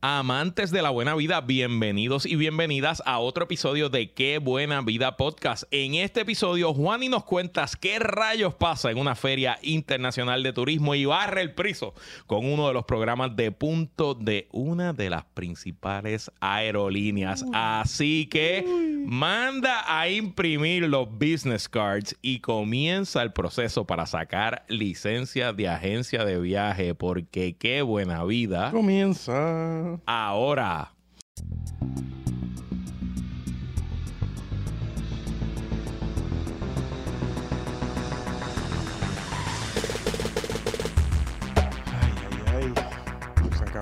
Amantes de la buena vida, bienvenidos y bienvenidas a otro episodio de Qué Buena Vida Podcast. En este episodio, Juan y nos cuentas qué rayos pasa en una feria internacional de turismo y barre el priso con uno de los programas de punto de una de las principales aerolíneas. Así que manda a imprimir los business cards y comienza el proceso para sacar licencia de agencia de viaje porque qué buena vida Comienza. Ahora.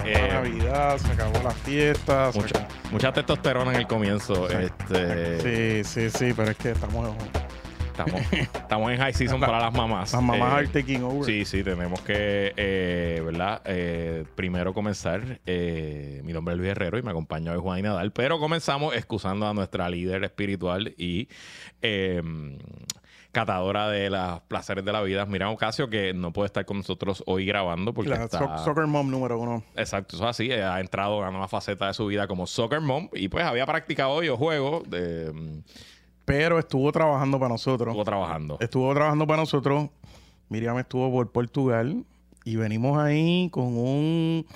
Eh, la Navidad, se acabó la fiesta. Mucha, acabó- mucha testosterona en el comienzo. Este, Sí, sí, sí, pero es que estamos. Estamos, estamos en high season para las mamás. Las mamás Eh, are taking over. Sí, sí, tenemos que, eh, ¿verdad? Eh, primero comenzar. eh, mi nombre es Luis Herrero y me acompaña hoy Juan y Nadal. Pero comenzamos excusando a nuestra líder espiritual y eh, catadora de los placeres de la vida, Miriam Ocasio, que no puede estar con nosotros hoy grabando porque La está... so- soccer mom número uno. Exacto, eso es así. Ha entrado a una nueva faceta de su vida como soccer mom y pues había practicado videojuegos. De, mm, Pero estuvo trabajando para nosotros. estuvo trabajando. Estuvo trabajando para nosotros. Miriam estuvo por Portugal. Y venimos ahí con un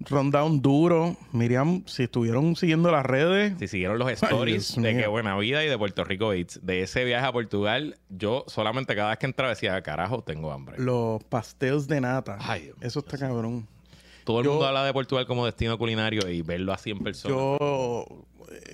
rundown duro. Miriam, si estuvieron siguiendo las redes, Si siguieron los stories de. Qué Buena Vida y de Puerto Rico Beats, de ese viaje a Portugal, yo solamente cada vez que entraba decía, carajo, tengo hambre. los pasteles de nata. Ay, Eso está cabrón. Todo el yo- mundo habla de Portugal como destino culinario y verlo así en persona. Yo,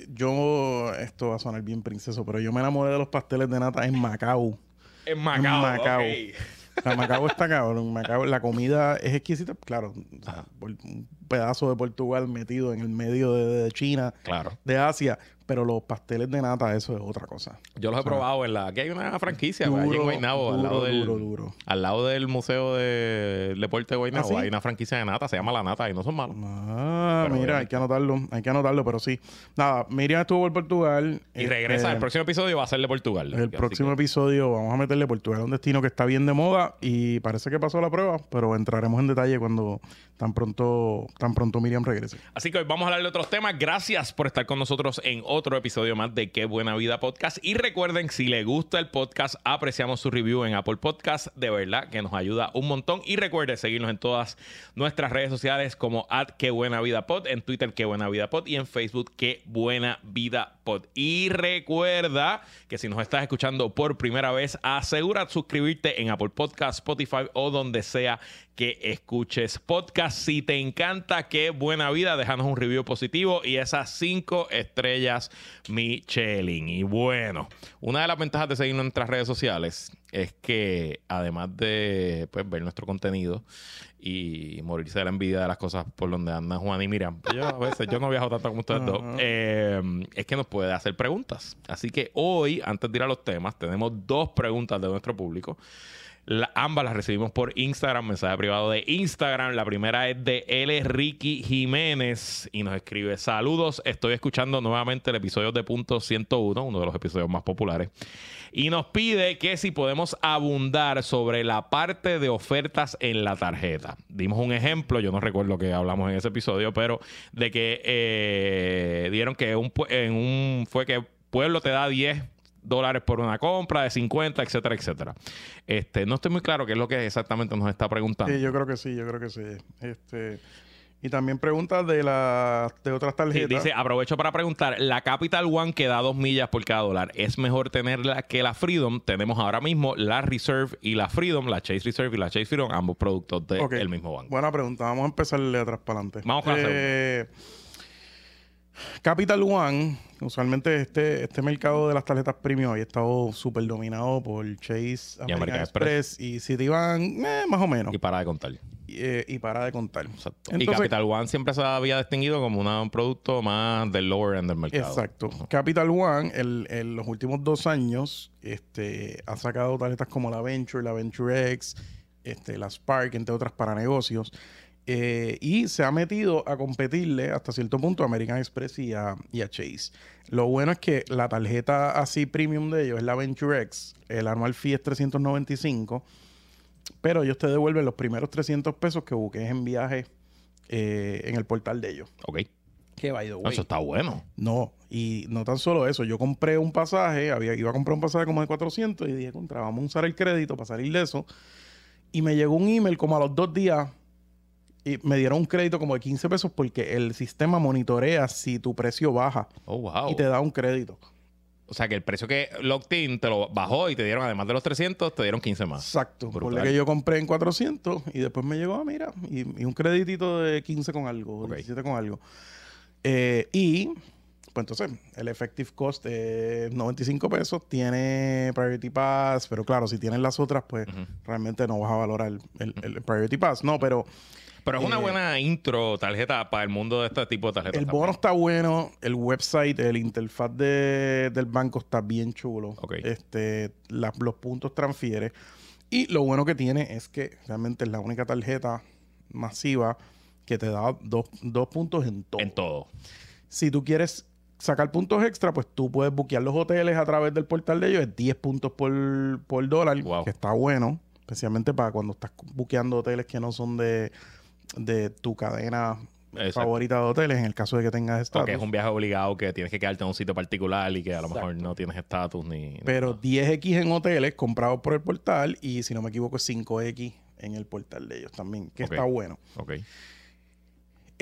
yo, esto va a sonar bien princeso, pero yo me enamoré de los pasteles de nata en Macao. en Macao. Macao. ok. La Macao está cabrón. Macao, la comida es exquisita. Claro, o sea, un pedazo de Portugal metido en el medio de, de China, Claro. de Asia. Pero los pasteles de nata, eso es otra cosa. Yo los he probado en la... Aquí hay una franquicia, pues, allí en Duro, Guaynabo, al duro, lado del... duro, duro. Al lado del Museo de Deporte de Guaynabo ¿Ah, sí? hay una franquicia de nata, se llama La Nata y no son malos. Ah, Pero mira, hay que anotarlo, hay que anotarlo, pero sí. Nada, Miriam estuvo por Portugal. Y regresa, este, el próximo episodio va a ser de Portugal. El próximo que- episodio vamos a meterle Portugal a un destino que está bien de moda y parece que pasó la prueba, pero entraremos en detalle cuando tan pronto, tan pronto Miriam regrese. Así que hoy vamos a hablar de otros temas. Gracias por estar con nosotros en otro episodio más de Qué Buena Vida Podcast. Y recuerden, si les gusta el podcast, apreciamos su review en Apple Podcast. De verdad que nos ayuda un montón. Y recuerden seguirnos en todas nuestras redes sociales como at Qué Buena Vida Pod, en Twitter Qué Buena Vida Pod y en Facebook Qué Buena Vida Pod. Y recuerda que si nos estás escuchando por primera vez, asegura suscribirte en Apple Podcast, Spotify o donde sea que escuches podcast. Si te encanta, qué buena vida, déjanos un review positivo y esas cinco estrellas Michelin. Y bueno, una de las ventajas de seguirnos en nuestras redes sociales es que además de pues, ver nuestro contenido y morirse de la envidia de las cosas por donde andan Juan y Miriam, yo a veces yo no viajo tanto como ustedes dos, eh, es que nos puede hacer preguntas. Así que hoy, antes de ir a los temas, tenemos dos preguntas de nuestro público. Ambas las recibimos por Instagram, mensaje privado de Instagram. La primera es de L. Ricky Jiménez y nos escribe: Saludos, estoy escuchando nuevamente el episodio de Punto 101, uno de los episodios más populares. Y nos pide que si podemos abundar sobre la parte de ofertas en la tarjeta. Dimos un ejemplo, yo no recuerdo que hablamos en ese episodio, pero de que eh, dieron que en un fue que Pueblo te da 10 dólares por una compra de 50, etcétera, etcétera. Este, no estoy muy claro qué es lo que exactamente nos está preguntando. Sí, yo creo que sí, yo creo que sí. Este, y también preguntas de las de otras Sí, tarjetas. dice, aprovecho para preguntar, la Capital One que da dos millas por cada dólar, ¿es mejor tenerla que la Freedom? Tenemos ahora mismo la Reserve y la Freedom, la Chase Reserve y la Chase Freedom, ambos productos del Ok. mismo banco. Buena pregunta. Vamos a empezarle de atrás para adelante. Vamos con la Eh, Capital One, usualmente este, este mercado de las tarjetas premium había estado súper dominado por Chase, American, American Express, y Citibank, eh, más o menos. Y para de contar. Y, eh, y para de contar. Exacto. y Capital One siempre se había distinguido como una- un producto más del lower end del mercado. Exacto. Capital One, en los últimos dos años, este, ha sacado tarjetas como la Venture, la Venture X, este, la Spark, entre otras para negocios. Eh, y se ha metido a competirle hasta cierto punto a American Express y a, y a Chase. Lo bueno es que la tarjeta así premium de ellos es la Venture X. El anual fee es 395. Pero ellos te devuelven los primeros 300 pesos que buques en viaje eh, en el portal de ellos. Ok. Que by the way, eso está bueno. No, y no tan solo eso. Yo compré un pasaje, había, iba a comprar un pasaje como de 400 y dije, contra, vamos a usar el crédito para salir de eso. Y me llegó un email como a los dos días y me dieron un crédito como de 15 pesos porque el sistema monitorea si tu precio baja Oh, wow. y te da un crédito. O sea, que el precio que locked in te lo bajó y te dieron, además de los 300, te dieron 15 más. Exacto. Por que yo compré en 400 y después me llegó, ah, mira, y, y un crédito de 15 con algo, Ok. 17 con algo. Eh, y, pues entonces, el effective cost es 95 pesos, tiene Priority Pass, pero claro, si tienes las otras, pues realmente no vas a valorar el, el Priority Pass. No, pero Pero es una Eh, buena intro tarjeta para el mundo de este tipo de tarjetas. el también. bono está bueno, el website, el interfaz de- del banco está bien chulo. Ok. Este, la- los puntos transfiere. Y lo bueno que tiene es que realmente es la única tarjeta masiva que te da dos, dos puntos en todo. En todo. Si tú quieres sacar puntos extra, pues tú puedes buquear los hoteles a través del portal de ellos. Es 10 puntos por, por dólar, Wow. que está bueno. Especialmente para cuando estás buqueando hoteles que no son de, de tu cadena Exacto. favorita de hoteles, en el caso de que tengas estatus. Porque es un viaje obligado que tienes que quedarte en un sitio particular y que a lo mejor no tienes estatus ni. Pero 10X en hoteles comprados por el portal y si no me equivoco es 5X en el portal de ellos también, que está bueno. Ok.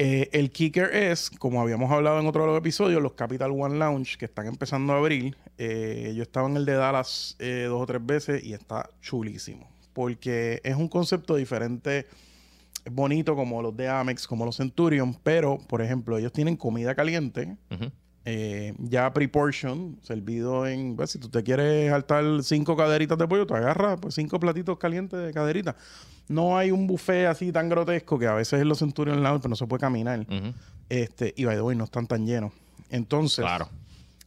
Eh, el kicker es, como habíamos hablado en otro de los episodios, los Capital One Lounge que están empezando a abrir. Eh, yo estaba en el de Dallas eh, dos o tres veces y está chulísimo. Porque es un concepto diferente, bonito como los de Amex, como los Centurion, pero, por ejemplo, ellos tienen comida caliente, eh, ya pre-portion, servido en... pues, si tú te quieres saltar cinco caderitas de pollo, te agarras pues, cinco platitos calientes de caderitas. No hay un buffet así tan grotesco que a veces en los Centurion Lounge pero no se puede caminar. Este, y by the way, no están tan llenos. Entonces, Claro.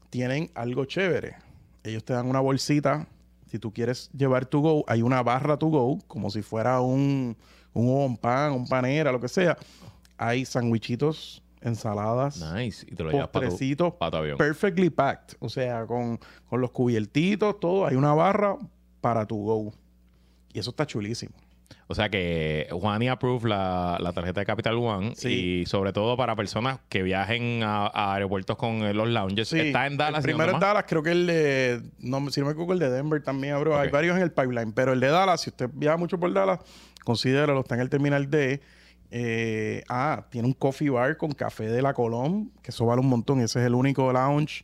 tienen algo chévere. Ellos te dan una bolsita. Si tú quieres llevar tu go, hay una barra to go, como si fuera un, un on pan, un panera, lo que sea. Hay sandwichitos, ensaladas, Nice. Y te lo para tu, postrecitos, pa' tu avión. perfectly packed. O sea, con, con los cubiertitos, todo. Hay una barra para tu go. Y eso está chulísimo. O sea que Juani approve la, la tarjeta de Capital One Sí. y sobre todo para personas que viajen a, a aeropuertos con los lounges. Sí, Está en Dallas. El ¿y primero es? Dallas, creo que el de. No, si no me equivoco, el de Denver también abrió. Hay varios en el pipeline, pero el de Dallas, si usted viaja mucho por Dallas, considéralo, está en el terminal D. Eh, ah, tiene un coffee bar con café de la Colón, que eso vale un montón. Ese es el único lounge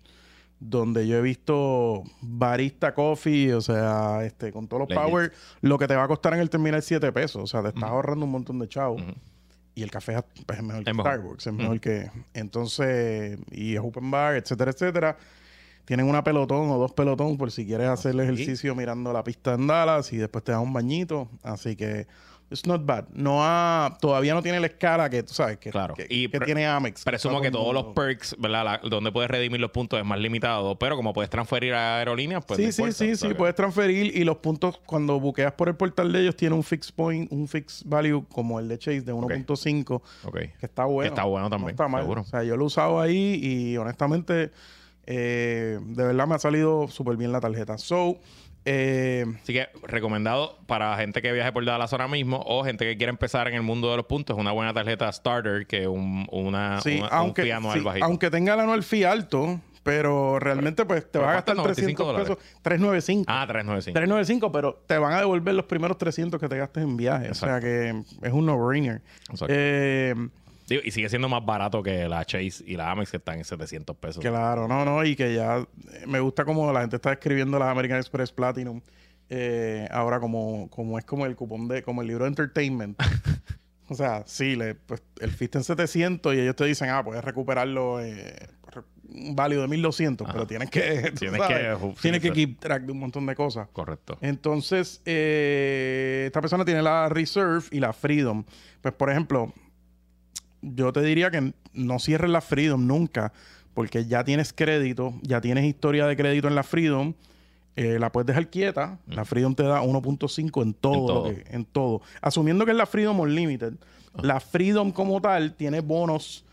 donde yo he visto barista coffee, o sea, este, con todos los Legit. power, lo que te va a costar en el terminal 7 pesos. O sea, te estás ahorrando un montón de chavos. Ujú. Y el café es, pues, es mejor que mejor. Starbucks, es mejor que... Entonces, y es open bar, etcétera, etcétera. Tienen una pelotón o dos pelotón por si quieres hacer el ejercicio mirando la pista en Dallas y después te das un bañito. Así que, it's not bad. No ha, todavía no tiene la escala que, tú sabes, que, Claro. que, Y que tiene Amex. Presumo que todos los perks, ¿verdad? La- donde puedes redimir los puntos es más limitado, pero como puedes transferir a aerolíneas, pues. sí, sí, importa, sí, sí, que- puedes transferir y los puntos cuando buqueas por el portal de ellos tiene un fixed point, un fixed value como el de Chase de 1.5 Ok. que está bueno. está bueno también, No está mal. seguro. O sea, yo lo he usado ahí y honestamente, eh, de verdad me ha salido súper bien la tarjeta. So, eh, Así que recomendado para gente que viaje por Dallas ahora mismo o gente que quiere empezar en el mundo de los puntos. Una buena tarjeta starter que un, una, sí, una- aunque, un fee anual sí, bajito. aunque tenga el anual fee alto, pero realmente pues te vas a gastar ¿cuánto? 300 $95 pesos, 395. Ah, 395. 395, pero te van a devolver los primeros 300 que te gastes en viaje. O sea que es un no-brainer. Eh, Digo, y sigue siendo más barato que la Chase y la Amex que están en 700 pesos. Claro, no, no, y que ya eh, me gusta como la gente está escribiendo las American Express Platinum. eh, ahora como, como es como el cupón de, como el libro de entertainment. o sea, sí, le, pues, el está en 700 y ellos te dicen, ah, puedes recuperarlo eh, por un válido de 1200, pero tienes que, tú Tienes sabes, que, uh, tienes que keep track de un montón de cosas. Correcto. Entonces, eh, esta persona tiene la Reserve y la Freedom. Pues, por ejemplo, yo te diría que no cierres la Freedom nunca, porque ya tienes crédito, ya tienes historia de crédito en la Freedom. eh, la puedes dejar quieta. La Freedom te da 1.5 en todo. En todo. que- en todo. Asumiendo que es la Freedom Unlimited. La Freedom como tal tiene bonos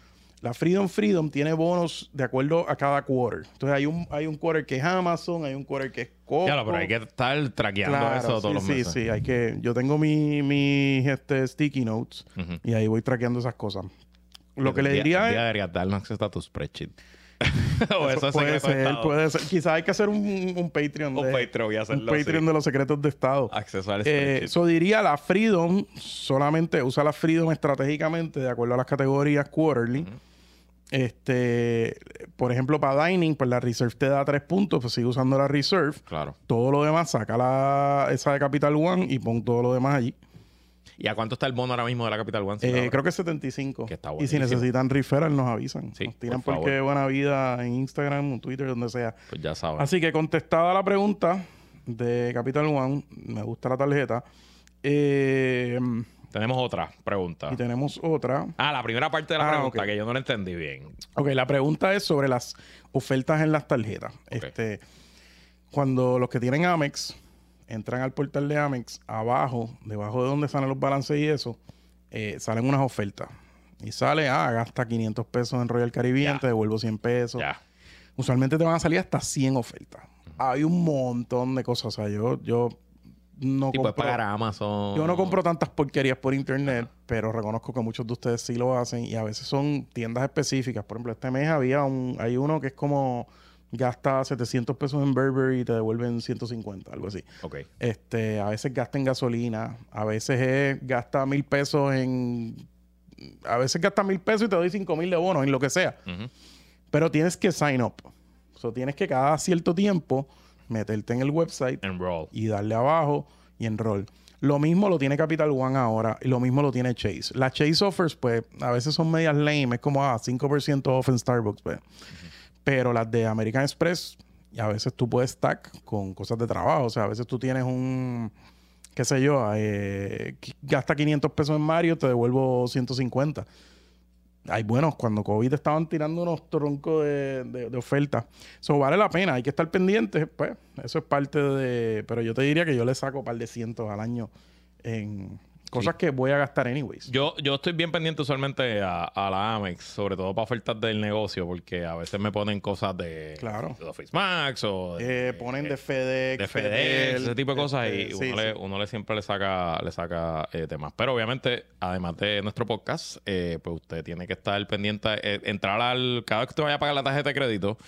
La Freedom Freedom tiene bonos de acuerdo a cada quarter. Entonces hay un, hay un quarter que es Amazon, hay un quarter que es Costco. Ya, pero hay que estar traqueando Claro, eso todos sí, los sí, meses. sí, hay que... Yo tengo mi, mis este, sticky notes y ahí voy traqueando esas cosas. Lo que le Un día- diría un es... día deberías darnos acceso a tu spreadsheet. o eso es puede ser, Estado. puede ser. Quizás hay que hacer un, un Patreon Un de, Patreon y hacerlo un Patreon de los secretos de Estado. Acceso al Eh. Eso diría la Freedom, solamente usa la Freedom estratégicamente de acuerdo a las categorías quarterly. Este, por ejemplo, para Dining, pues la Reserve te da tres puntos, pues sigue usando la Reserve. Claro. Todo lo demás, saca la, esa de Capital One y pon todo lo demás allí. ¿Y a cuánto está el bono ahora mismo de la Capital One? Eh, creo que es 75. Que está y si necesitan referral, nos avisan. Sí, nos tiran por porque buena vida en Instagram, en Twitter, donde sea. Pues ya saben. Así que contestada la pregunta de Capital One, me gusta la tarjeta. Eh, Tenemos otra pregunta. y tenemos otra. Ah, la primera parte de la Ah, pregunta que yo no la entendí bien. Ok, la pregunta es sobre las ofertas en las tarjetas. Este, cuando los que tienen Amex entran al portal de Amex, abajo, debajo de donde salen los balances y eso, eh, salen unas ofertas. Y sale, ah, gasta 500 pesos en Royal Caribbean, te devuelvo 100 pesos. Ya. Usualmente te van a salir hasta 100 ofertas. Hay un montón de cosas. O sea, yo, yo no compro... pagar a Amazon. Yo no compro tantas porquerías por internet, pero reconozco que muchos de ustedes sí lo hacen y a veces son tiendas específicas. Por ejemplo, este mes había un, hay uno que es como gasta 700 pesos en Burberry y te devuelven 150, algo así. Ok. Este, a veces gasta en gasolina, a veces es, gasta mil pesos en, a veces gasta mil pesos y te doy cinco mil de bonos en lo que sea. Pero tienes que sign up. O sea, tienes que cada cierto tiempo meterte en el website Enroll. y darle abajo y enroll. Lo mismo lo tiene Capital One ahora y lo mismo lo tiene Chase. Las Chase offers, pues, a veces son medias lame. Es como, ah, 5% off en Starbucks, pues. Pero las de American Express, y a veces tú puedes stack con cosas de trabajo. O sea, a veces tú tienes un, qué sé yo, eh, gasta 500 pesos en Mario, te devuelvo 150. Hay buenos, cuando COVID estaban tirando unos troncos de, de, de ofertas. Eso vale la pena, hay que estar pendientes, pues. Eso es parte de. Pero yo te diría que yo le saco un par de cientos al año en cosas que voy a gastar anyways. Yo, yo estoy bien pendiente usualmente a, a la Amex, sobre todo para ofertas del negocio, porque a veces me ponen cosas de, Claro. de Office Max o de, Eh, ponen de FedEx. de FedEx, ese tipo de cosas, y este, uno, sí, le, sí. uno le siempre le saca, le saca eh, temas. Pero obviamente, además de nuestro podcast, eh, pues usted tiene que estar pendiente, eh, entrar al, cada vez que usted vaya a pagar la tarjeta de crédito,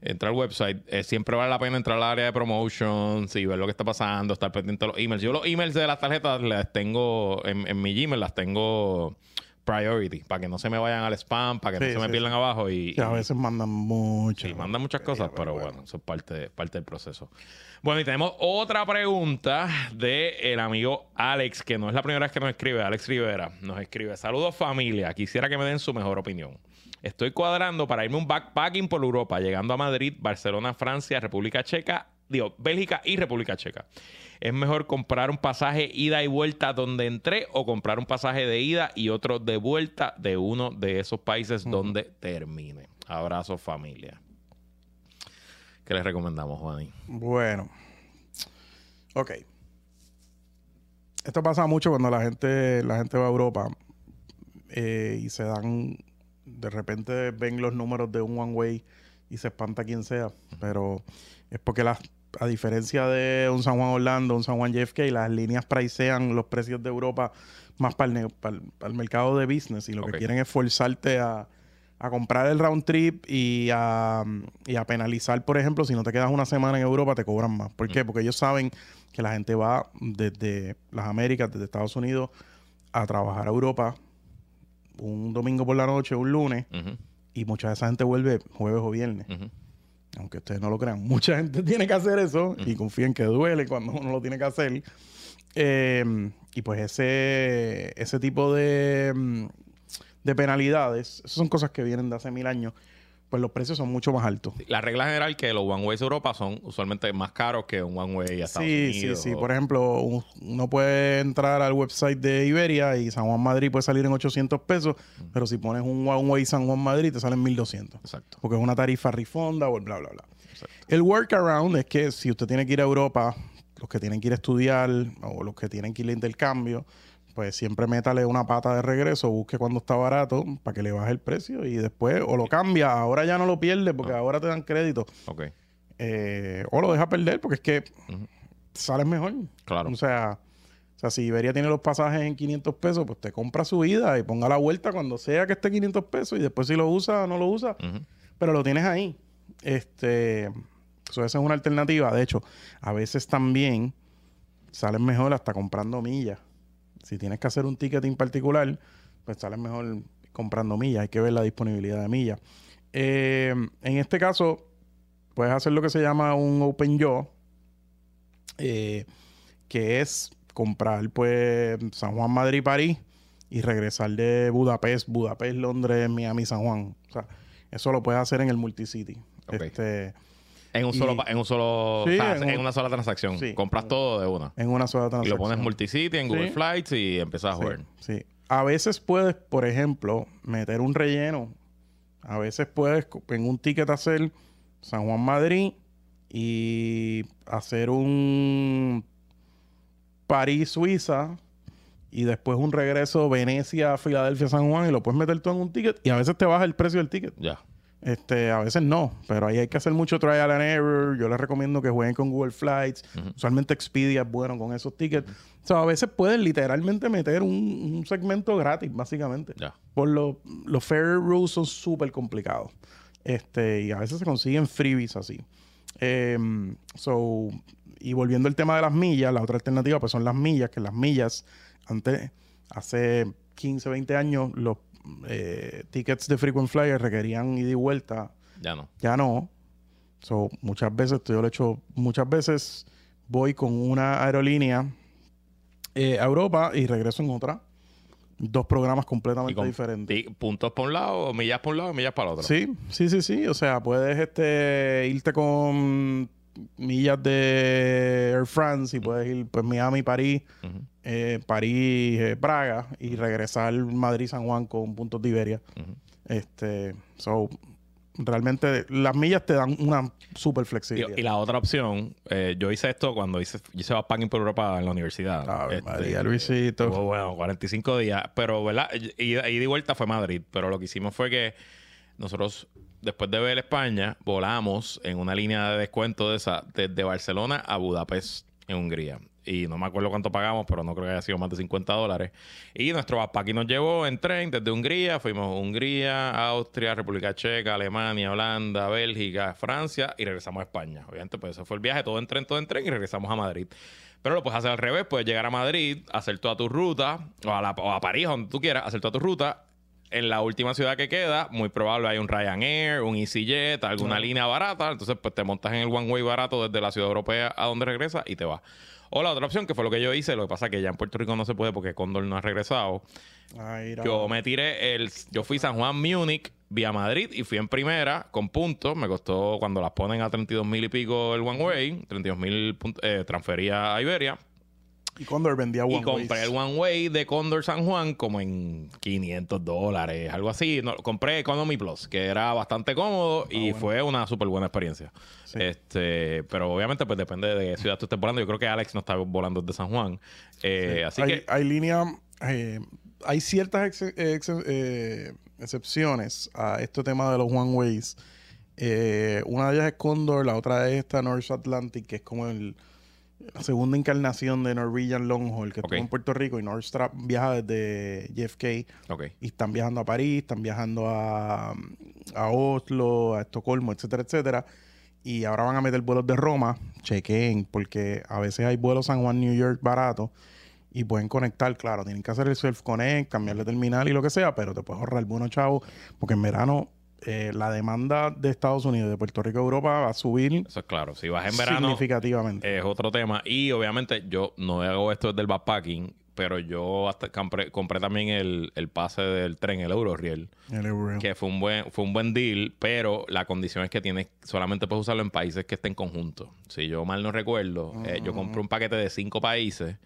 entrar al website, eh, siempre vale la pena entrar al área de promotions y ver lo que está pasando, estar pendiente de los emails. Yo los emails de las tarjetas las tengo en, en mi Gmail, las tengo priority, para que no se me vayan al spam, para que Sí, no se me sí, pierdan abajo y, a veces mandan mucho. Sí, mandan muchas cosas, pero pero bueno. bueno, eso es parte, parte del proceso. Bueno, y tenemos otra pregunta de el amigo Alex, que no es la primera vez que nos escribe, Alex Rivera. Nos escribe, saludos familia, quisiera que me den su mejor opinión. Estoy cuadrando para irme un backpacking por Europa, llegando a Madrid, Barcelona, Francia, República Checa, digo, Bélgica y República Checa. ¿Es mejor comprar un pasaje ida y vuelta donde entré o comprar un pasaje de ida y otro de vuelta de uno de esos países donde termine? Abrazo familia. ¿Qué les recomendamos, Juaní? Bueno. Ok. Esto pasa mucho cuando la gente, la gente va a Europa eh, y se dan, de repente ven los números de un one way y se espanta quien sea. Pero es porque las, a diferencia de un San Juan Orlando, un San Juan JFK, las líneas pricean los precios de Europa más para el, ne- para el- para el mercado de business y lo que quieren es forzarte a, a comprar el round trip y a, y a penalizar, por ejemplo, si no te quedas una semana en Europa, te cobran más. ¿Por qué? Porque ellos saben que la gente va desde las Américas, desde Estados Unidos, a trabajar a Europa un domingo por la noche, un lunes, y mucha de esa gente vuelve jueves o viernes. Aunque ustedes no lo crean, mucha gente tiene que hacer eso y confíen que duele cuando uno lo tiene que hacer. Eh, y pues ese, ese tipo de, mm, de penalidades, esas son cosas que vienen de hace mil años, pues los precios son mucho más altos. La regla general es que los one ways a Europa son usualmente más caros que un one way a Estados Sí, Unidos. sí, sí. o- Por ejemplo, un- uno puede entrar al website de Iberia y San Juan Madrid puede salir en 800 pesos, pero si pones un One Way San Juan Madrid te salen 1200. Exacto. Porque es una tarifa rifonda o el bla, bla, bla. exacto. El workaround es que si usted tiene que ir a Europa, los que tienen que ir a estudiar o los que tienen que ir a intercambio, pues siempre métale una pata de regreso, busque cuando está barato para que le baje el precio y después o lo cambia, ahora ya no lo pierde porque ahora te dan crédito. Ok. Eh, o lo deja perder porque es que sales mejor. Claro. O sea, o sea, si Iberia tiene los pasajes en 500 pesos, pues te compra su vida y ponga la vuelta cuando sea que esté 500 pesos y después si lo usa o no lo usa, pero lo tienes ahí. Este, so, esa es una alternativa. De hecho, a veces también sales mejor hasta comprando millas. Si tienes que hacer un ticketing particular, pues sales mejor comprando millas. Hay que ver la disponibilidad de millas. Eh, en este caso, puedes hacer lo que se llama un Open Yaw, eh, que es comprar pues San Juan, Madrid, París y regresar de Budapest, Budapest, Londres, Miami, San Juan. O sea, eso lo puedes hacer en el Multicity. Ok. Este, En un Y- solo, en un solo, Sí, en en, un- una sola transacción. Sí. Compras todo de una. en una sola Y transacción. lo pones multicity en Google Sí. Flights y empiezas a jugar. sí. A veces puedes, por ejemplo, meter un relleno. A veces puedes en un ticket hacer San Juan Madrid y hacer un París Suiza y después un regreso Venecia, Filadelfia, San Juan y lo puedes meter todo en un ticket y a veces te baja el precio del ticket. Ya. Este, a veces no, pero ahí hay que hacer mucho trial and error. Yo les recomiendo que jueguen con Google Flights. Usualmente Expedia es bueno con esos tickets. O sea, a veces puedes literalmente meter un, un segmento gratis, básicamente. Ya. Por lo, los fair rules son súper complicados. Este, y a veces se consiguen freebies así. Em, so, y volviendo al tema de las millas, la otra alternativa pues son las millas, que las millas, antes, hace 15, 20 años, los eh, tickets de frequent flyer requerían ida y vuelta. Ya no. Ya no. So, muchas veces, yo lo he hecho, muchas veces voy con una aerolínea eh, a Europa y regreso en otra. Dos programas completamente con diferentes. puntos por un lado, millas por un lado y millas para el otro. Sí, sí, sí, sí. O sea, puedes este, irte con millas de Air France y puedes ir pues Miami, París, eh, París, eh, Praga y regresar Madrid, San Juan con puntos de Iberia. Este, so, realmente las millas te dan una super flexibilidad. Y, y la otra opción, eh, yo hice esto cuando hice, yo hice backpacking por Europa en la universidad. Ave Este, María, Luisito. Bueno, 45 días. Pero, ¿verdad? Ida y de vuelta fue Madrid. Pero lo que hicimos fue que nosotros, después de ver España, volamos en una línea de descuento de esa desde Barcelona a Budapest, en Hungría. Y no me acuerdo cuánto pagamos, pero no creo que haya sido más de 50 dólares. Y nuestro backpacking nos llevó en tren desde Hungría. Fuimos a Hungría, Austria, República Checa, Alemania, Holanda, Bélgica, Francia y regresamos a España. Obviamente, pues ese fue el viaje, todo en tren, todo en tren y regresamos a Madrid. Pero lo puedes hacer al revés, puedes llegar a Madrid, hacer toda tu ruta, o a, o a París, donde tú quieras, hacer toda tu ruta. En la última ciudad que queda, muy probable hay un Ryanair, un EasyJet, alguna línea barata. Entonces, pues te montas en el One Way barato desde la ciudad europea a donde regresas y te vas. O la otra opción, que fue lo que yo hice, lo que pasa es que ya en Puerto Rico no se puede porque Condor no ha regresado. Ay, Yo me tiré el. Yo fui San Juan, Múnich, vía Madrid y fui en primera con puntos. Me costó cuando las ponen a 32 mil y pico el One Way, 32 mil eh, transfería a Iberia. Y Condor vendía One y compré Ways. el One Way de Condor San Juan como en 500 dólares, algo así. No, compré Economy Plus, que era bastante cómodo y bueno. fue una súper buena experiencia. Sí. Este, pero obviamente, pues depende de qué ciudad tú estés volando. Yo creo que Alex no está volando desde San Juan. Eh, Así hay, que. hay línea, eh, hay ciertas ex- ex- eh, excepciones a este tema de los One Ways. Eh, una de ellas es Condor, la otra es esta North Atlantic, que es como el, la segunda encarnación de Norwegian Long Haul, que Ok. estuvo en Puerto Rico y Northstrap viaja desde JFK Ok. y están viajando a París, están viajando a, a Oslo, a Estocolmo, etcétera, etcétera. Y ahora van a meter vuelos de Roma, chequen, porque a veces hay vuelos San Juan, New York baratos y pueden conectar, claro, tienen que hacer el self-connect, cambiarle terminal y lo que sea, pero te puedes ahorrar buenos chavos, porque en verano eh, la demanda de Estados Unidos, de Puerto Rico a Europa va a subir Eso es claro. Si vas en verano, significativamente. es otro tema. Y obviamente yo no hago esto desde el backpacking, pero yo hasta compré, compré también el, el pase del tren, el Eurorail, El euro. que fue un buen fue un buen deal, pero la condición es que tienes solamente puedes usarlo en países que estén conjuntos. Si yo mal no recuerdo, eh, yo compré un paquete de cinco países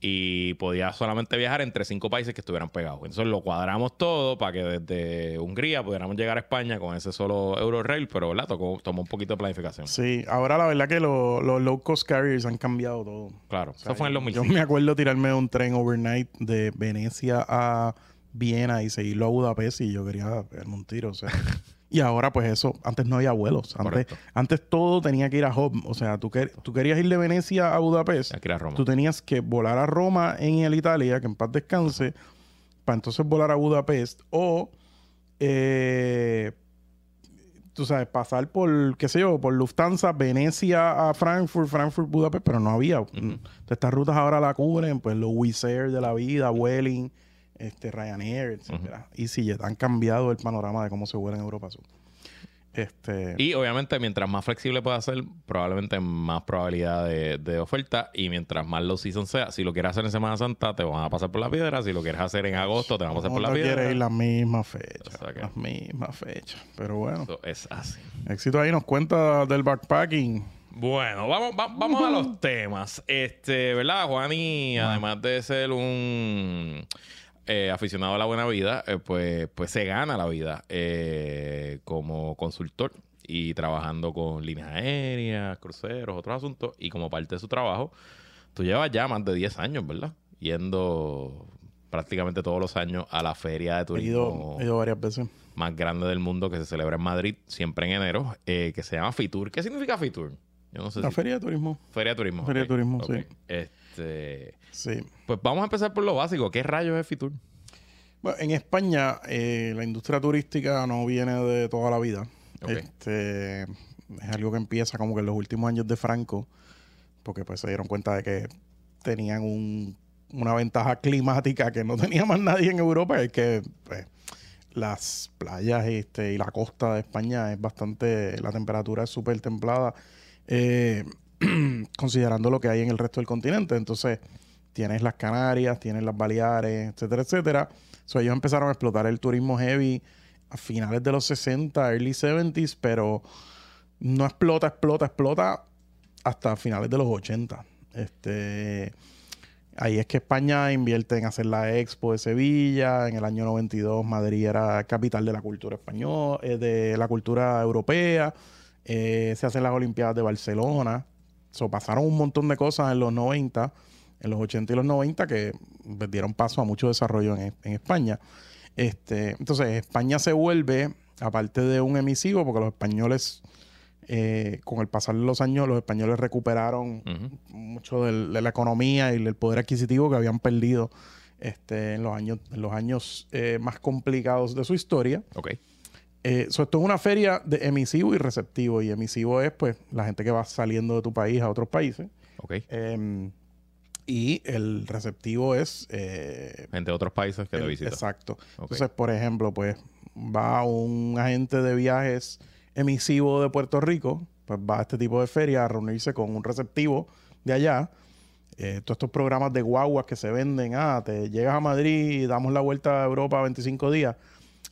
y podía solamente viajar entre cinco países que estuvieran pegados. Entonces lo cuadramos todo para que desde Hungría pudiéramos llegar a España con ese solo Eurorail, pero ¿verdad? Tocó, tomó un poquito de planificación. Sí, ahora la verdad que los low cost carriers han cambiado todo. Claro, O sea, eso fue en yo- 2005. Yo me acuerdo tirarme un tren overnight de Venecia a Viena y seguirlo a Budapest y yo quería pegarme un tiro. O sea. y ahora, pues eso, antes no había vuelos. Antes, todo tenía que ir a hub. O sea, tú, quer- tú querías ir de Venecia a Budapest. Que a Roma. Tú tenías que volar a Roma en el Italia, que en paz descanse, para entonces volar a Budapest. O, eh, tú sabes, pasar por, qué sé yo, por Lufthansa, Venecia a Frankfurt, Frankfurt, Budapest, pero no había. Entonces, Estas rutas ahora la cubren, pues los Wizz Air de la vida, Welling, este, Ryanair, etcétera. EasyJet han cambiado el panorama de cómo se vuela en Europa Sur. Este, Y obviamente, mientras más flexible pueda ser, probablemente más probabilidad de, de oferta. Y mientras más low season sea, si lo quieres hacer en Semana Santa, te van a pasar por la piedra. Si lo quieres hacer en agosto, te van a pasar por la piedra. quiere ir la misma fecha. O sea que- Las mismas fechas. Pero bueno. Eso es así. Éxito ahí nos cuenta del backpacking. Bueno, vamos, va- vamos a los temas. Este, ¿verdad? Juani, además de ser un eh, aficionado a la buena vida, eh, pues, pues se gana la vida eh, como consultor y trabajando con líneas aéreas, cruceros, otros asuntos. Y como parte de su trabajo, tú llevas ya más de 10 años, ¿verdad? Yendo prácticamente todos los años a la feria de He turismo ido, he ido varias veces. más grande del mundo que se celebra en Madrid, siempre en enero, eh, que se llama Fitur. ¿Qué significa Fitur? Yo no sé La si- feria de turismo. Feria de Turismo. Feria de Turismo, ok. sí. Este, Sí. pues vamos a empezar por lo básico. ¿Qué rayos es Fitur? Bueno, en España, eh, la industria turística no viene de toda la vida. Este, es algo que empieza como que en los últimos años de Franco, porque pues se dieron cuenta de que tenían un- una ventaja climática que no tenía más nadie en Europa, es que pues, las playas este, y la costa de España es bastante, la temperatura es súper templada, eh, considerando lo que hay en el resto del continente. Entonces, tienes las Canarias, tienes las Baleares, etcétera, etcétera. So, ellos empezaron a explotar el turismo heavy a finales de los 60, early 70s, pero no explota, explota, explota hasta finales de los 80. Este, ahí es que España invierte en hacer la Expo de Sevilla. En el año 92 Madrid era capital de la cultura española, eh, de la cultura europea. Eh, se hacen las Olimpiadas de Barcelona. So, pasaron un montón de cosas en los 90, en los 80 y los 90 que pues, dieron paso a mucho desarrollo en, en España. Este, entonces, España se vuelve, aparte de un emisivo, porque los españoles, eh, con el pasar de los años, los españoles recuperaron mucho del- de la economía y del poder adquisitivo que habían perdido este, en los años, en los años eh, más complicados de su historia. Ok. Eh, so, esto es una feria de emisivo y receptivo. Y emisivo es, pues, la gente que va saliendo de tu país a otros países. Ok. Em, y el receptivo es... eh, Gente de otros países que te visitan. Exacto. Entonces, por ejemplo, pues va un agente de viajes emisivo de Puerto Rico, pues va a este tipo de feria a reunirse con un receptivo de allá. Eh, todos estos programas de guaguas que se venden, ah, te llegas a Madrid y damos la vuelta a Europa 25 días,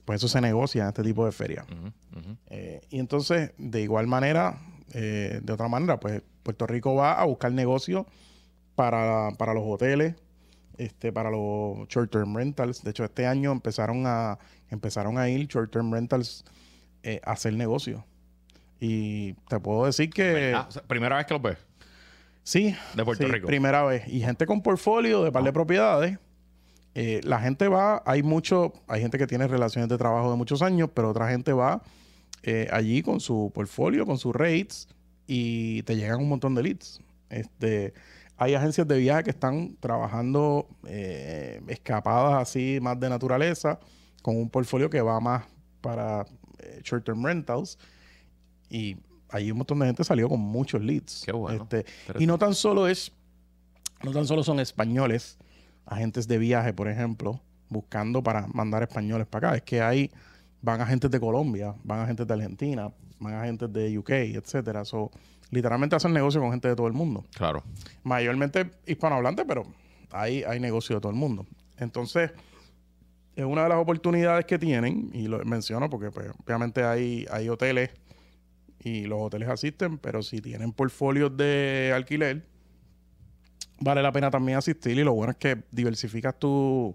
pues eso se negocia en este tipo de feria. Ujú, ujú. Eh, y entonces, de igual manera, eh, de otra manera, pues Puerto Rico va a buscar negocios para, para los hoteles, este, para los short term rentals. De hecho, este año empezaron a, empezaron a ir short term rentals eh, a hacer negocios. Y te puedo decir que Ah, o sea, primera vez que lo ves. sí, de Puerto sí, Rico. primera vez. Y gente con portfolio de par de propiedades. Eh, la gente va, hay mucho, hay gente que tiene relaciones de trabajo de muchos años, pero otra gente va eh, allí con su portfolio, con sus rates y te llegan un montón de leads. Este, hay agencias de viaje que están trabajando eh, escapadas así más de naturaleza, con un portfolio que va más para short term rentals y ahí un montón de gente salió con muchos leads. Qué bueno. Este, y no tan solo es, no tan solo son españoles, agentes de viaje, por ejemplo, buscando para mandar españoles para acá. Es que hay, van agentes de Colombia, van agentes de Argentina, van agentes de UK, etcétera. So, literalmente hacen negocio con gente de todo el mundo. Claro. Mayormente hispanohablante, pero hay, hay negocio de todo el mundo. Entonces, es una de las oportunidades que tienen, y lo menciono porque pues, obviamente hay, hay hoteles y los hoteles asisten, pero si tienen portfolios de alquiler, vale la pena también asistir. Y lo bueno es que diversificas tu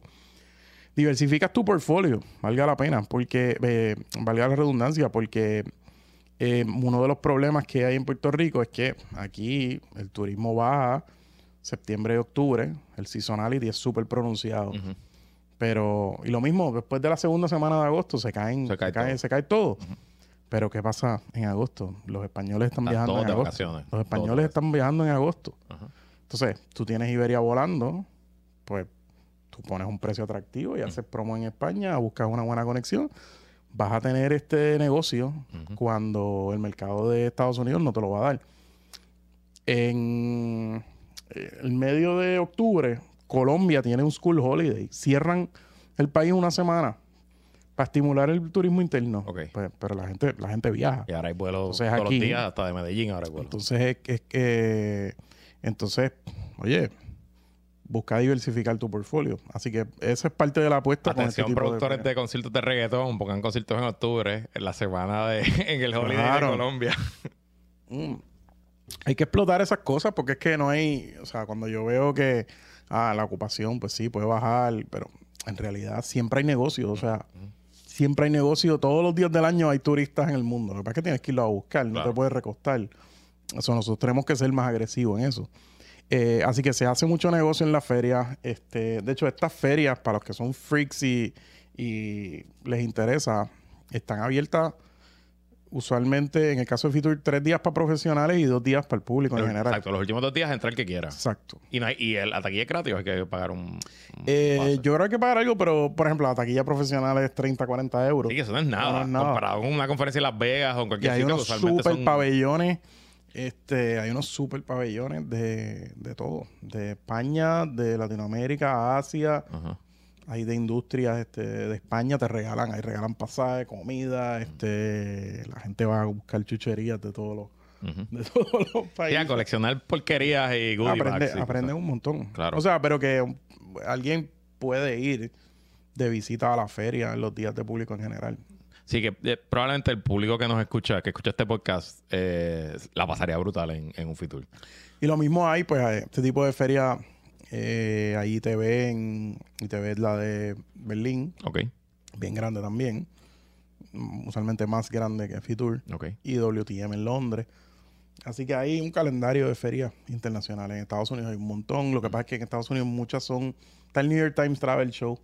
diversificas tu portfolio, valga la pena, porque eh, valga la redundancia, porque eh, uno de los problemas que hay en Puerto Rico es que aquí el turismo baja septiembre y octubre, el seasonality es súper pronunciado. Pero, y lo mismo, después de la segunda semana de agosto se caen, Se se cae todo. se cae todo. Pero ¿qué pasa en agosto? Los españoles están Están viajando en agosto. Los españoles están viajando en agosto. Entonces, tú tienes Iberia volando, pues tú pones un precio atractivo y haces promo en España, buscas una buena conexión. Vas a tener este negocio cuando el mercado de Estados Unidos no te lo va a dar. En eh, el medio de octubre, Colombia tiene un school holiday. Cierran el país una semana para estimular el turismo interno. Ok. Pues, pero la gente, la gente viaja. Y ahora hay vuelos Entonces, todos aquí- los días, hasta de Medellín ahora hay vuelos. Entonces, es, es que. Entonces, oye, busca diversificar tu portfolio. Así que esa es parte de la apuesta con este Atención, tipo productores de. de, conciertos de reggaetón, pongan conciertos en octubre, en la semana de en el Holiday Claro. de Colombia. Mm. Hay que explotar esas cosas porque es que no hay. O sea, cuando yo veo que. Ah, la ocupación, pues sí, puede bajar, pero en realidad siempre hay negocio. O sea, siempre hay negocio. Todos los días del año hay turistas en el mundo. Lo que pasa es que tienes que irlo a buscar, no Claro. te puedes recostar. Nosotros tenemos que ser más agresivos en eso. Eh, así que se hace mucho negocio en las ferias. Este, de hecho, estas ferias, para los que son freaks y, y les interesa, están abiertas usualmente, en el caso de Fitur, tres días para profesionales y dos días para el público en general. Exacto, los últimos dos días entra el que quiera. Exacto. Y, no hay- y el, la taquilla es gratis, hay que pagar un. un Eh, yo creo que hay que pagar algo, pero por ejemplo, la taquilla profesional es 30, 40 euros. Sí, que eso no es nada. No es nada. Comparado con una conferencia en Las Vegas o en Y cualquier hay sitio, unos usualmente super son- pabellones. Este, hay unos super pabellones de, de todo. De España, de Latinoamérica, Asia. Ajá. Hay de industrias este, de España, te regalan, ahí regalan pasajes, comida, este, la gente va a buscar chucherías de todos los, de todos los países. a coleccionar porquerías y goodie aprende, bags y aprende un montón. Claro. O sea, pero que alguien puede ir de visita a la feria en los días de público en general. Sí, que eh, probablemente el público que nos escucha, que escucha este podcast, eh, la pasaría brutal en, en un Fitur. Y lo mismo hay, pues, eh, este tipo de feria, eh, hay ITV, en, ITV es la de Berlín, Ok, bien grande también, usualmente más grande que Fitur, ok. y WTM en Londres. Así que hay un calendario de ferias internacionales. En Estados Unidos hay un montón. Lo que pasa es que en Estados Unidos muchas son... Está el New York Times Travel Show,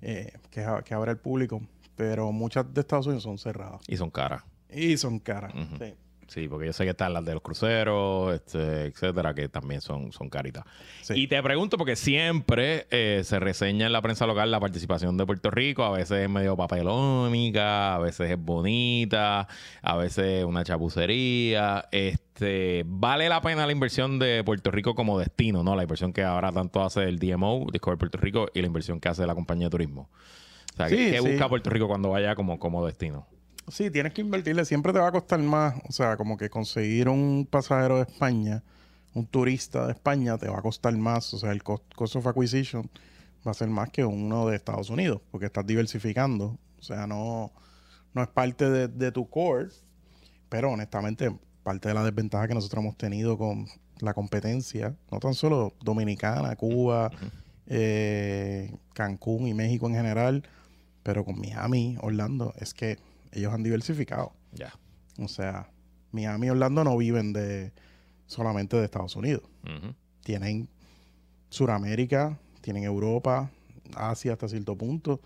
eh, que, que abre al público, pero muchas de Estados Unidos son cerradas. Y son caras. Y son caras. Sí. Sí, porque yo sé que están las de los cruceros, este, etcétera, que también son, son caritas. Sí. Y te pregunto, porque siempre eh, se reseña en la prensa local la participación de Puerto Rico. A veces es medio papelónica, a veces es bonita, a veces es una chapucería. Este, vale la pena la inversión de Puerto Rico como destino, ¿no? La inversión que ahora tanto hace el DMO, Discover Puerto Rico, y la inversión que hace la compañía de turismo. O sea, ¿qué- Sí, ¿qué sí. busca Puerto Rico cuando vaya como, como destino? Sí, tienes que invertirle. Siempre te va a costar más. O sea, como que conseguir un pasajero de España, un turista de España, te va a costar más. O sea, el cost, cost of acquisition va a ser más que uno de Estados Unidos, porque estás diversificando. O sea, no, no es parte de, de tu core, pero honestamente, parte de la desventaja que nosotros hemos tenido con la competencia, no tan solo dominicana, Cuba, eh, Cancún y México en general, pero con Miami, Orlando, es que ellos han diversificado. Ya. O sea, Miami y Orlando no viven de solamente de Estados Unidos. Tienen Suramérica, tienen Europa, Asia hasta cierto punto.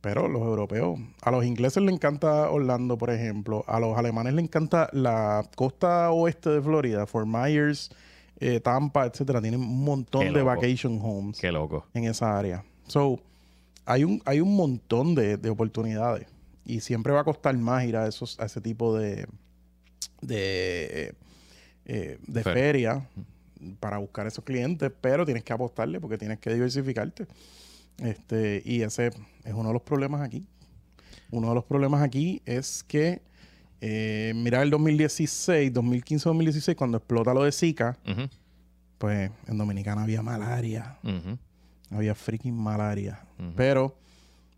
Pero los europeos, a los ingleses les encanta Orlando, por ejemplo. A los alemanes les encanta la costa oeste de Florida, Fort Myers, eh, Tampa, etcétera. Tienen un montón de vacation homes Qué loco. en esa área. So, hay un, hay un montón de, de oportunidades. Y siempre va a costar más ir a esos, a ese tipo de, de, eh, de Fer- feria para buscar esos clientes, pero tienes que apostarle porque tienes que diversificarte. Este, y ese es uno de los problemas aquí. Uno de los problemas aquí es que, eh, mira el 2016, 2015-2016, cuando explota lo de Zika, pues en Dominicana había malaria. ujú. Había freaking malaria. Pero,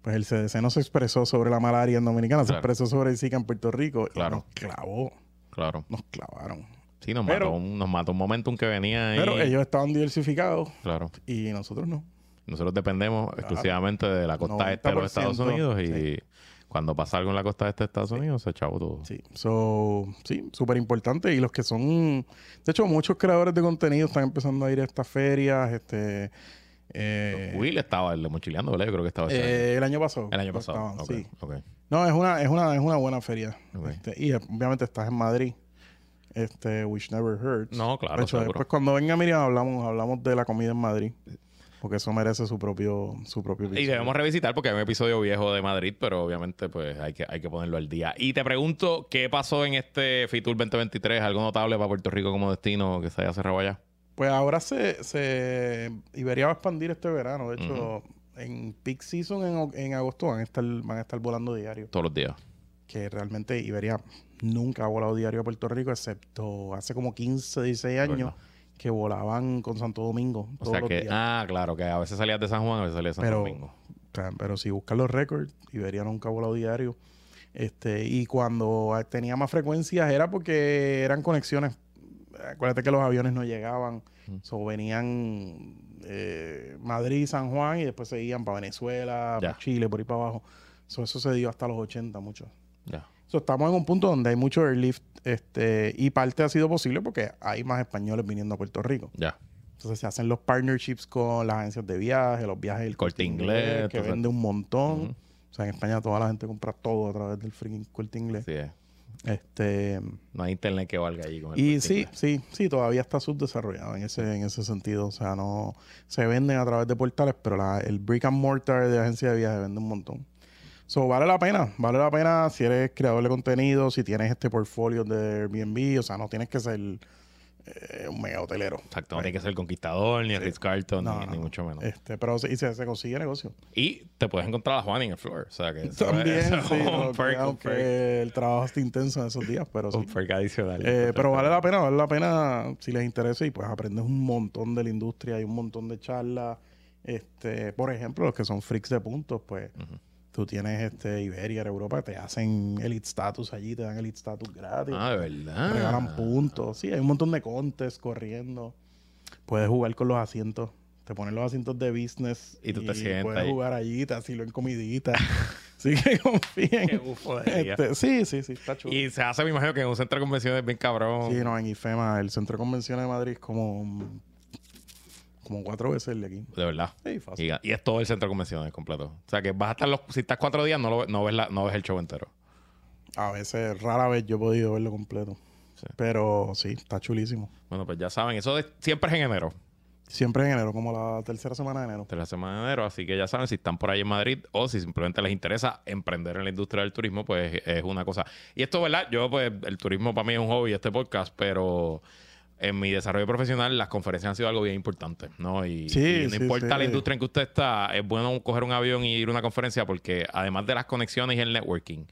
pues el CDC no se expresó sobre la malaria en Dominicana, se expresó sobre el Zika en Puerto Rico. y Claro. nos clavó, Claro. nos clavaron. Sí, nos, Pero- mató, un, nos mató un momentum que venía ahí. Pero ellos estaban diversificados Claro. y nosotros no. Nosotros dependemos exclusivamente de la costa este de los Estados 90%, Unidos y sí. cuando pasa algo en la costa este de Estados Unidos se echaba todo. Sí, so, sí, súper importante. Y los que son, de hecho, muchos creadores de contenido están empezando a ir a estas ferias. Este, eh, Will estaba el de mochileando, ¿verdad? Yo creo que estaba eh, el año pasado. el año pasado. estaban, sí. ok. No, es una, es una, es una buena feria. Ok. Este, y obviamente estás en Madrid. Este, which never hurts. No, claro, De hecho, después cuando venga Miriam hablamos, hablamos de la comida en Madrid. Porque eso merece su propio, su propio Y episodio. debemos revisitar porque hay un episodio viejo de Madrid, pero obviamente pues hay que, hay que ponerlo al día. Y te pregunto, ¿qué pasó en este Fitur 2023? ¿Algo notable para Puerto Rico como destino que se haya cerrado allá? Pues ahora se, se Iberia va a expandir este verano. De hecho, en peak season en, en agosto van a estar, van a estar volando diario. Todos los días. Que realmente Iberia nunca ha volado diario a Puerto Rico, excepto hace como 15, 16 años que volaban con Santo Domingo O todos sea los que, días. ah, claro, que a veces salías de San Juan, a veces salías de San Pero- Domingo. O sea, pero si buscas los récords, Iberia nunca ha volado diario. Este, y cuando eh, tenía más frecuencias era porque eran conexiones. Acuérdate que los aviones no llegaban. Ujú. So, venían eh, Madrid, San Juan y después se iban para Venezuela, Ya. para Chile, por ahí para abajo. So, eso se dio hasta los 80 mucho. Ya. So, estamos en un punto donde hay mucho airlift este, y parte ha sido posible porque hay más españoles viniendo a Puerto Rico. Ya. Entonces se hacen los partnerships con las agencias de viaje, los viajes del Corte Inglés, que vende un montón. O sea, en España toda la gente compra todo a través del freaking corte inglés. Así es. Este, No hay internet que valga allí con el y sí, sí, sí, todavía está subdesarrollado en ese, en ese sentido. O sea, no se venden a través de portales, pero la- el brick and mortar de agencia de viaje vende un montón. So, vale la pena, vale la pena si eres creador de contenido, si tienes este portfolio de Airbnb, o sea, no tienes que ser eh, un mega hotelero. Exacto. No tiene que ser el Conquistador, ni el Ritz Carlton, No, ni, no, ni no. mucho menos. Este, pero sí, y se, se consigue negocio. Y te puedes encontrar a Juan en el floor. O sea que También, eso es sí, un perk, un aunque el trabajo está intenso en esos días, pero sí. Un perk adicional. Eh, pero vale la pena, vale la pena si les interesa y pues aprendes un montón de la industria y un montón de charlas. Este, por ejemplo, los que son freaks de puntos, pues. Tú tienes este Iberia, Europa, te hacen elite status allí, te dan elite status gratis. Ah, de verdad. regalan puntos. Sí, hay un montón de contests corriendo. Puedes jugar con los asientos. Te ponen los asientos de business. Y tú te sientas Puedes ahí. jugar allí, te asilo en comidita. Así que confíen. Qué bufo de. Este, sí, sí, sí, está chulo. Y se hace, me imagino, que en un centro de convenciones bien cabrón. Sí, no, en IFEMA, el Centro de Convenciones de Madrid es como, como cuatro veces el de aquí. De verdad. Sí, fácil. Y, y es todo el centro de convenciones completo. O sea que vas a estar los. Si estás cuatro días, no, lo, no, ves, la, no ves el show entero. A veces, rara vez yo he podido verlo completo. Sí. Pero sí, está chulísimo. Bueno, pues ya saben, eso de- siempre es en enero. Siempre en enero, como la tercera semana de enero. la semana de enero. Así que ya saben, si están por ahí en Madrid o si simplemente les interesa emprender en la industria del turismo, pues es una cosa. Y esto, ¿verdad? Yo, pues, el turismo para mí es un hobby, este podcast, pero en mi desarrollo profesional las conferencias han sido algo bien importante, ¿no? Y, Sí, y no sí, importa sí. la industria en que usted está, es bueno coger un avión y ir a una conferencia porque además de las conexiones y el networking,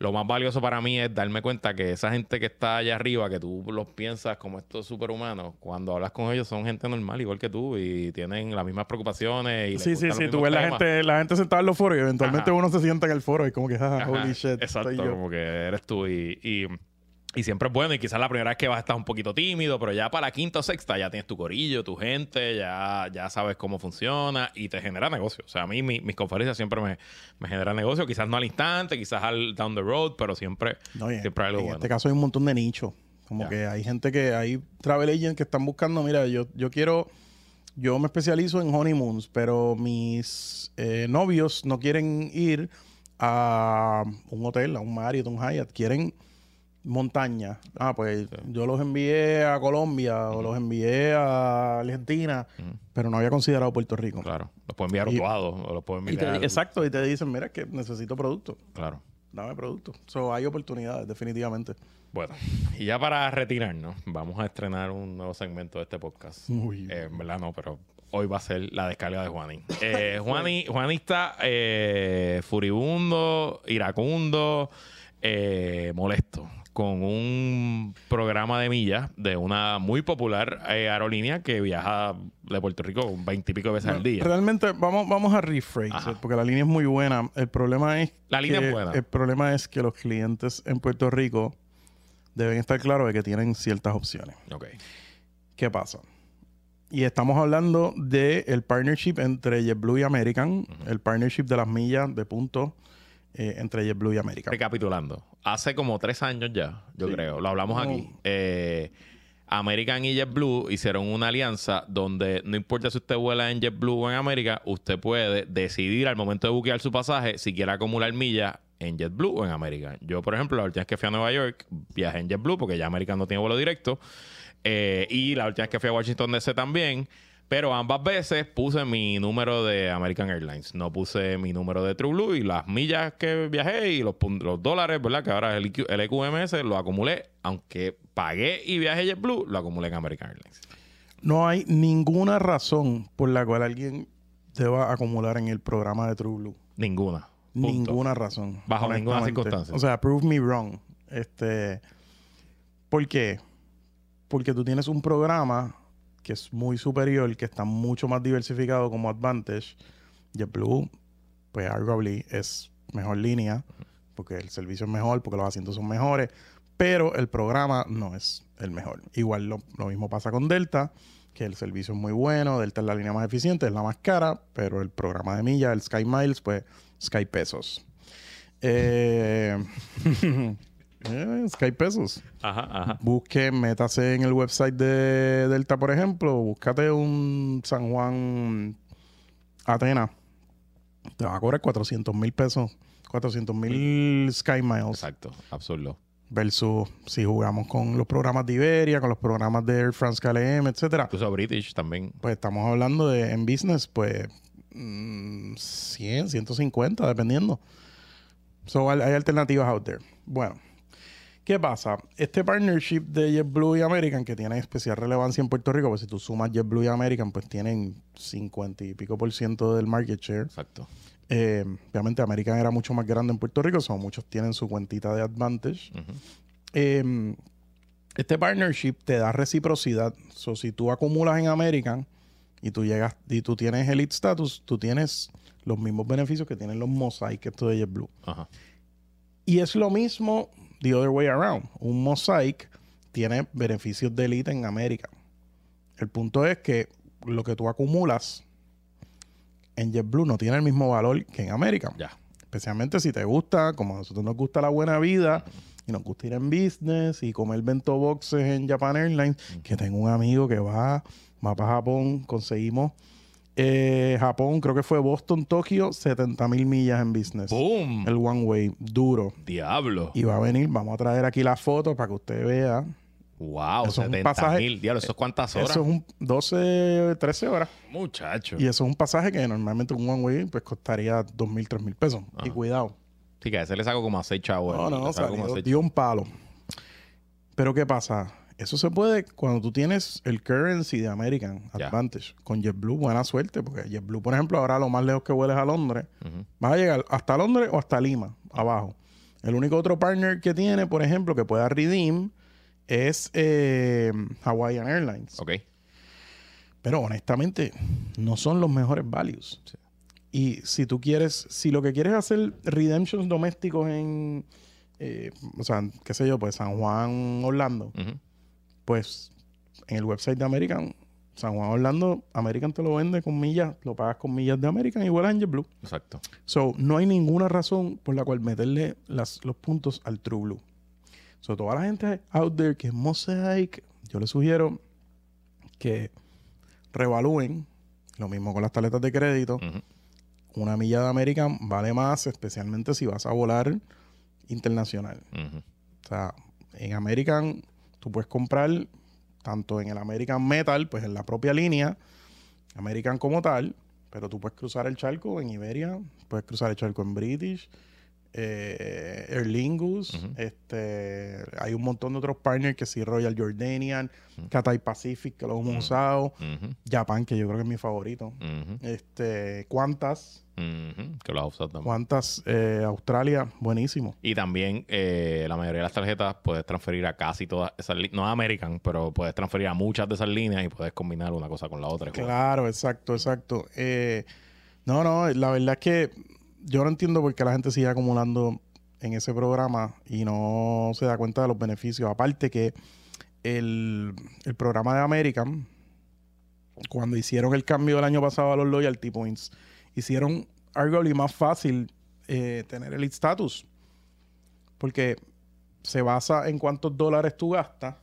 lo más valioso para mí es darme cuenta que esa gente que está allá arriba, que tú los piensas como estos superhumanos, cuando hablas con ellos son gente normal, igual que tú, y tienen las mismas preocupaciones. Y Sí, sí, sí. Tú ves la gente, la gente sentada en los foros y eventualmente Ajá. uno se sienta en el foro y como que, ah, holy shit. Exacto, como que eres tú y, y, y siempre es bueno. Y quizás la primera vez que vas a estar un poquito tímido, pero ya para la quinta o sexta ya tienes tu corillo, tu gente, ya, ya sabes cómo funciona y te genera negocio. O sea, a mí mi- mis conferencias siempre me, me generan negocio, quizás no al instante, quizás al down the road, pero siempre, No, siempre hay algo en bueno. este caso hay un montón de nichos. Como que hay gente que, hay travel agents que están buscando, mira, yo, yo quiero, yo me especializo en honeymoons, pero mis eh, novios no quieren ir a un hotel, a un Marriott, un Hyatt, quieren montaña. Ah, pues yo los envié a Colombia o los envié a Argentina, pero no había considerado Puerto Rico. Claro, los puedo enviar utuados o los puedo Y te- enviar. exacto, y te dicen, mira, es que necesito producto. Claro. Dame producto. So, hay oportunidades, definitivamente. Bueno, y ya para retirarnos, vamos a estrenar un nuevo segmento de este podcast. Muy bien. Eh, en verdad no, pero hoy va a ser la descarga de Juaní. Eh, Juani está eh, furibundo, iracundo, eh, molesto con un programa de millas de una muy popular eh, aerolínea que viaja de Puerto Rico veintipico veces al día. Realmente, vamos, vamos a rephrase, Ajá. porque la línea es muy buena. El problema es La línea que, es buena. El problema es que los clientes en Puerto Rico deben estar claros de que tienen ciertas opciones. Ok. ¿Qué pasa? Y estamos hablando del el partnership entre JetBlue y American, el partnership de las millas de puntos eh, entre JetBlue y American. Recapitulando. Hace como tres años ya, yo Sí. creo. Lo hablamos No. aquí. Eh, American y JetBlue hicieron una alianza donde no importa si usted vuela en JetBlue o en América, usted puede decidir al momento de buquear su pasaje si quiere acumular millas en JetBlue o en América. Yo, por ejemplo, la última vez que fui a Nueva York, viajé en JetBlue porque ya American no tiene vuelo directo. Eh, y la última vez que fui a Washington DC también. Pero ambas veces puse mi número de American Airlines. No puse mi número de TrueBlue y las millas que viajé y los, dólares, ¿verdad? Que ahora es el, EQMS, lo acumulé. Aunque pagué y viajé JetBlue, lo acumulé en American Airlines. No hay ninguna razón por la cual alguien deba acumular en el programa de True Blue. Ninguna. Punto. Ninguna razón. Bajo ninguna circunstancia. O sea, prove me wrong. Este, ¿Por qué? Porque tú tienes un programa que es muy superior, que está mucho más diversificado como Advantage. JetBlue, pues arguably es mejor línea, porque el servicio es mejor, porque los asientos son mejores, pero el programa no es el mejor. Igual lo, mismo pasa con Delta, que el servicio es muy bueno, Delta es la línea más eficiente, es la más cara, pero el programa de millas, el Sky Miles, pues Sky Pesos. Eh, eh, Sky Pesos. Ajá, ajá. Busque, métase en el website de Delta, por ejemplo, búscate un San Juan Atena. Te va a cobrar 400 mil pesos, 400 mil Sky Miles. Exacto. Absurdo. Versus si jugamos con los programas de Iberia, con los programas de Air France KLM, etcétera. Incluso British también. Pues estamos hablando de en business, pues mm, 100, 150, dependiendo. So, hay alternativas out there. Bueno, ¿qué pasa? Este partnership de JetBlue y American, que tiene especial relevancia en Puerto Rico, pues si tú sumas JetBlue y American, pues tienen 50 y pico por ciento del market share. Exacto. Eh, obviamente American era mucho más grande en Puerto Rico, son muchos tienen su cuentita de advantage. Eh, este partnership te da reciprocidad. So, si tú acumulas en American y tú llegas y tú tienes Elite Status, tú tienes los mismos beneficios que tienen los Mosaic, esto de JetBlue. Ajá. Y es lo mismo the other way around. Un Mosaic tiene beneficios de Elite en América. El punto es que lo que tú acumulas en JetBlue no tiene el mismo valor que en América. Ya. Especialmente si te gusta, como a nosotros nos gusta la buena vida y nos gusta ir en business y comer bento boxes en Japan Airlines, que tengo un amigo que va, va para Japón, conseguimos eh, Japón, creo que fue Boston, Tokio, 70 mil millas en business. ¡Boom! El one way, duro. Diablo. Y va a venir, vamos a traer aquí la foto para que usted vea. Wow, Eso es un 70 pasaje- mil. Diablo, ¿eso es cuántas horas? Eso es un 12, 13 horas. Muchacho. Y eso es un pasaje que normalmente un one way pues costaría 2 mil, 3 mil pesos. Y Ajá. cuidado. Sí, que a ese le saco como a 6 chavos. No, no, a salió, dio un palo. Pero ¿qué pasa? Eso se puede cuando tú tienes el currency de American. Advantage. Con JetBlue, buena suerte, porque JetBlue, por ejemplo, ahora lo más lejos que vueles a Londres, vas a llegar hasta Londres o hasta Lima, abajo. El único otro partner que tiene, por ejemplo, que pueda redeem es eh, Hawaiian Airlines. Ok. Pero honestamente, no son los mejores values. Sí. Y si tú quieres, si lo que quieres es hacer redemptions domésticos en, eh, o sea, qué sé yo, pues San Juan, Orlando, Ujú. Pues en el website de American, San Juan, Orlando, American te lo vende con millas, lo pagas con millas de American igual a Angel Blue. Exacto. So, no hay ninguna razón por la cual meterle las- los puntos al True Blue. So, toda la gente out there que es Mosaic, yo les sugiero que revalúen. Lo mismo con las tarjetas de crédito. Una milla de American vale más, especialmente si vas a volar internacional. O sea, en American tú puedes comprar tanto en el American Metal, pues en la propia línea, American como tal, pero tú puedes cruzar el charco en Iberia, puedes cruzar el charco en British, eh, Aer Lingus, Ujú. este, hay un montón de otros partners que sí, Royal Jordanian. Cathay Pacific, que lo hemos usado. Japan, que yo creo que es mi favorito, este, Qantas, Ujú. Que lo has usado también. Qantas, eh, Australia, buenísimo. Y también eh, la mayoría de las tarjetas puedes transferir a casi todas esas líneas, no a American, pero puedes transferir a muchas de esas líneas y puedes combinar una cosa con la otra. Claro, exacto, exacto. Eh, no, no, la verdad es que yo no entiendo por qué la gente sigue acumulando en ese programa y no se da cuenta de los beneficios. Aparte que el, el programa de American, cuando hicieron el cambio el año pasado a los loyalty points, hicieron arguably más fácil eh, tener el status. Porque se basa en cuántos dólares tú gastas.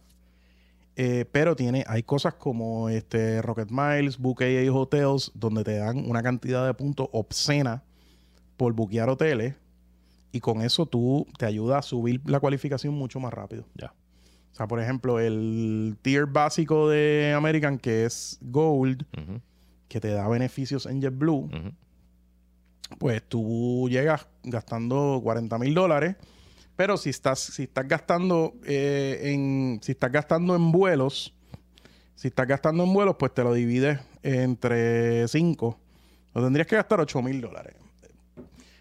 eh, pero tiene, hay cosas como este Rocket Miles, Book AA Hotels, donde te dan una cantidad de puntos obscena por buquear hoteles. Y con eso tú te ayuda a subir la cualificación mucho más rápido. Ya. O sea, por ejemplo, el tier básico de American, que es Gold, que te da beneficios en JetBlue, ujú. pues tú llegas gastando 40 mil dólares. Pero si estás, si estás gastando eh, en. Si estás gastando en vuelos, si estás gastando en vuelos, pues te lo divides entre 5. Lo tendrías que gastar 8 mil dólares.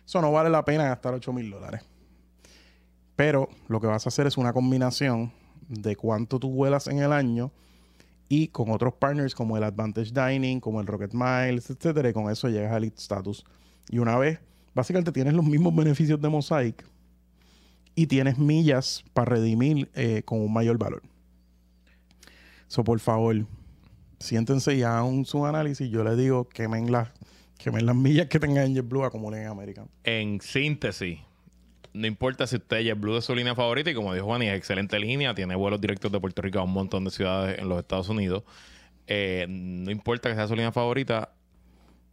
Eso no vale la pena gastar 8 mil dólares. Pero lo que vas a hacer es una combinación de cuánto tú vuelas en el año y con otros partners como el Advantage Dining, como el Rocket Miles, etcétera, y con eso llegas al Status. Y una vez, básicamente tienes los mismos beneficios de Mosaic y tienes millas para redimir eh, con un mayor valor. So, por favor, siéntense y hagan su análisis. Yo les digo, quemen las, quemen las millas que tengan en JetBlue, acumulen en American. En síntesis, no importa si usted JetBlue es su línea favorita y como dijo Juan, es excelente línea, tiene vuelos directos de Puerto Rico a un montón de ciudades en los Estados Unidos. Eh, no importa que sea su línea favorita,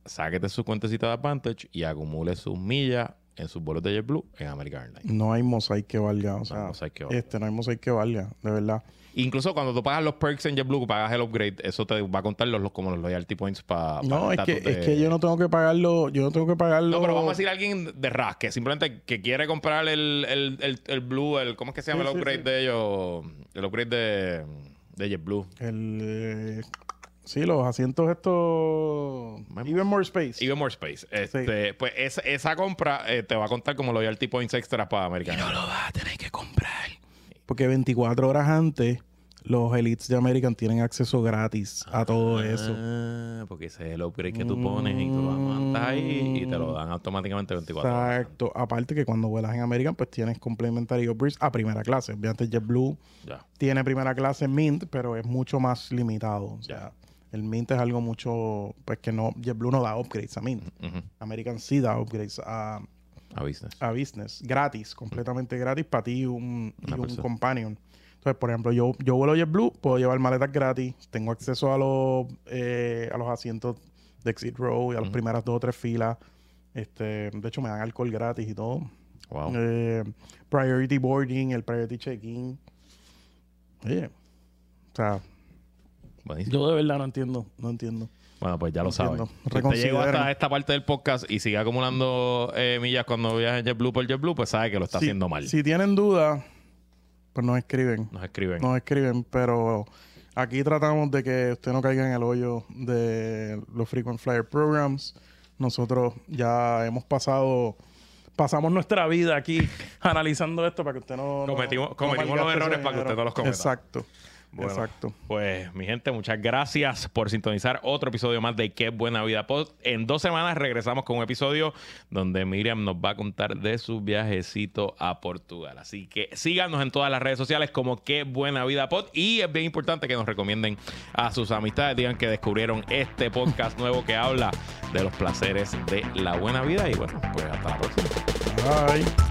sáquete su cuentecita de Advantage y acumule sus millas en sus vuelos de JetBlue en American Airlines. No hay Mosaic que valga. O sea, Mosaic que valga. este, no hay Mosaic que valga, de verdad. Incluso cuando tú pagas los perks en JetBlue, pagas el upgrade, eso te va a contar los, los- como los loyalty points para No, es que, es que yo no tengo que pagarlo, yo no tengo que pagarlo. No, pero vamos a decir a alguien de RAS que simplemente que quiere comprar el, el, el, el Blue, el, ¿cómo es que se llama Sí, el sí, upgrade sí. de ellos? El upgrade de, de JetBlue. El, eh, sí, los asientos estos. Even more space. Even More Space. Este, Pues esa, esa compra eh, te va a contar como loyalty points extra para American. lo vas a tener que comprar. Porque 24 horas antes, los elites de American tienen acceso gratis a todo eso. Ah, porque ese es el upgrade que tú pones y tú lo mandas ahí y te lo dan automáticamente 24 horas. Exacto. Aparte que cuando vuelas en American, pues tienes complementary upgrades a primera clase. Obviamente JetBlue Ya. tiene primera clase Mint, pero es mucho más limitado. O sea, el Mint es algo mucho, pues que no, JetBlue no da upgrades a Mint. American sí da upgrades a, A business. a business, gratis, completamente gratis para ti y un, y un companion. Entonces, por ejemplo, yo, yo vuelo JetBlue, puedo llevar maletas gratis, tengo acceso a los, eh, a los asientos de Exit Row y a las primeras dos o tres filas. Este, de hecho, me dan alcohol gratis y todo. Wow. Eh, priority boarding, el priority check-in. Oye, o sea, Buenísimo. yo de verdad no entiendo, no entiendo. Bueno, pues ya lo saben. Si usted llegó hasta esta parte del podcast y sigue acumulando eh, millas cuando viaja en JetBlue por JetBlue, pues sabe que lo está Si- haciendo mal. Si tienen dudas, pues nos escriben. Nos escriben. Nos escriben, pero aquí tratamos de que usted no caiga en el hoyo de los Frequent Flyer Programs. Nosotros ya hemos pasado, pasamos nuestra vida aquí analizando esto para que usted no... no- Cometimos- no cometimos los errores para que usted no los cometa. Exacto. Bueno, Exacto. Pues, mi gente, muchas gracias por sintonizar otro episodio más de Qué Buena Vida Pod. En dos semanas regresamos con un episodio donde Miriam nos va a contar de su viajecito a Portugal. Así que síganos en todas las redes sociales como Qué Buena Vida Pod. Y es bien importante que nos recomienden a sus amistades, digan que descubrieron este podcast nuevo que habla de los placeres de la buena vida. Y bueno, pues hasta la próxima. Bye.